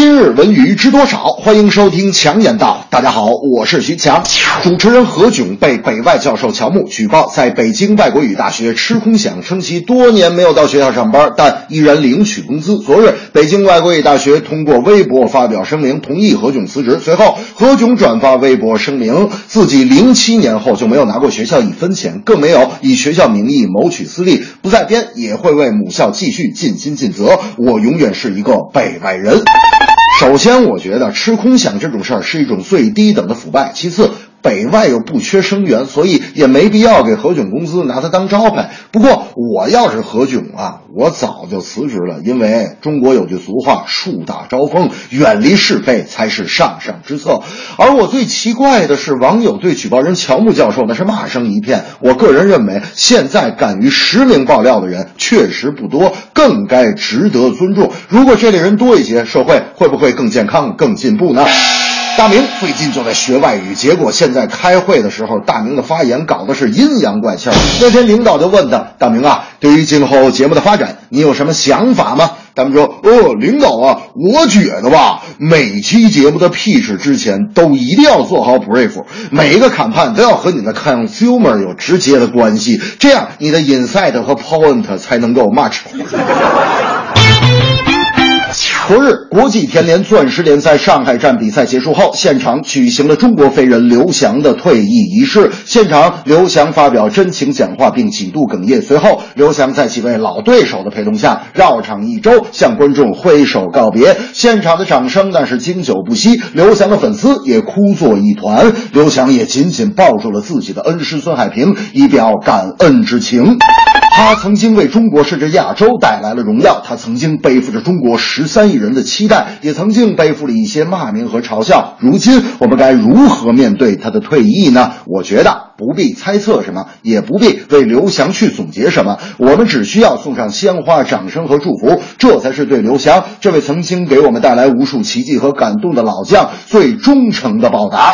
今日文娱知多少？欢迎收听强言道。大家好，我是徐强。主持人何炅被北外教授乔木举报在北京外国语大学吃空饷，称其多年没有到学校上班，但依然领取工资。昨日，北京外国语大学通过微博发表声明，同意何炅辞职。随后，何炅转发微博声明，自己零七年后就没有拿过学校一分钱，更没有以学校名义谋取私利，不在编，也会为母校继续尽心尽责。我永远是一个北外人。首先，我觉得吃空饷这种事儿是一种最低等的腐败。其次，北外又不缺生源，所以也没必要给何炅公司，拿他当招牌。不过，我要是何炅啊，我早就辞职了，因为中国有句俗话：“树大招风，远离是非才是上上之策。”而我最奇怪的是，网友对举报人乔木教授那是骂声一片。我个人认为，现在敢于实名爆料的人确实不多，更该值得尊重。如果这类人多一些，社会会不会更健康、更进步呢？大明最近就在学外语，结果现在开会的时候，大明的发言搞的是阴阳怪气。那天领导就问他：“大明啊，对于今后节目的发展，你有什么想法吗？”大明说：“哦，领导啊，我觉得吧，每期节目的 pitch 之前都一定要做好 brief，每一个谈判都要和你的 consumer 有直接的关系，这样你的 insight 和 point 才能够 match。”昨日，国际田联钻石联赛上海站比赛结束后，现场举行了中国飞人刘翔的退役仪式。现场，刘翔发表真情讲话，并几度哽咽。随后，刘翔在几位老对手的陪同下，绕场一周，向观众挥手告别。现场的掌声那是经久不息，刘翔的粉丝也哭作一团。刘翔也紧紧抱住了自己的恩师孙海平，以表感恩之情。他曾经为中国甚至亚洲带来了荣耀，他曾经背负着中国十三亿人的期待，也曾经背负了一些骂名和嘲笑。如今我们该如何面对他的退役呢？我觉得不必猜测什么，也不必为刘翔去总结什么，我们只需要送上鲜花、掌声和祝福，这才是对刘翔这位曾经给我们带来无数奇迹和感动的老将最忠诚的报答。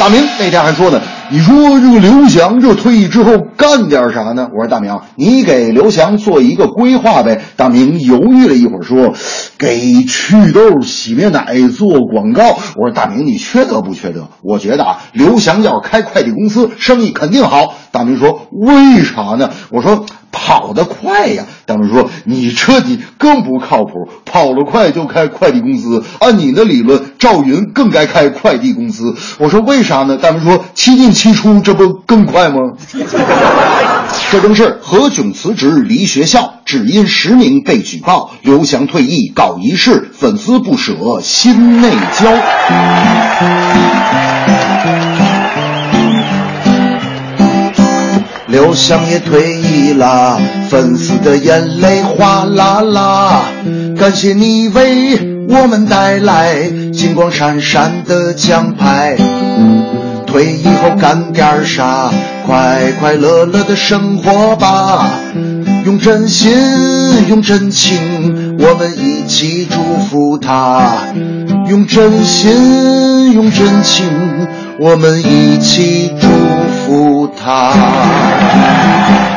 大明那天还说呢，你说这个刘翔这退役之后干点啥呢？我说大明，你给刘翔做一个规划呗。大明犹豫了一会儿说，给祛痘洗面奶做广告。我说大明，你缺德不缺德？我觉得啊，刘翔要是开快递公司，生意肯定好。大明说为啥呢？我说跑得快呀。大明说你彻底更不靠谱，跑得快就开快递公司。按你的理论，赵云更该开快递公司。我说为啥呢？大明说七进七出，这不更快吗？这正是何炅辞职离学校，只因实名被举报；刘翔退役搞仪式，粉丝不舍心内焦。想也退役啦，粉丝的眼泪哗啦啦。感谢你为我们带来金光闪闪的奖牌。退役后干点啥？快快乐乐的生活吧。用真心，用真情，我们一起祝福他。用真心，用真情，我们一起祝福他。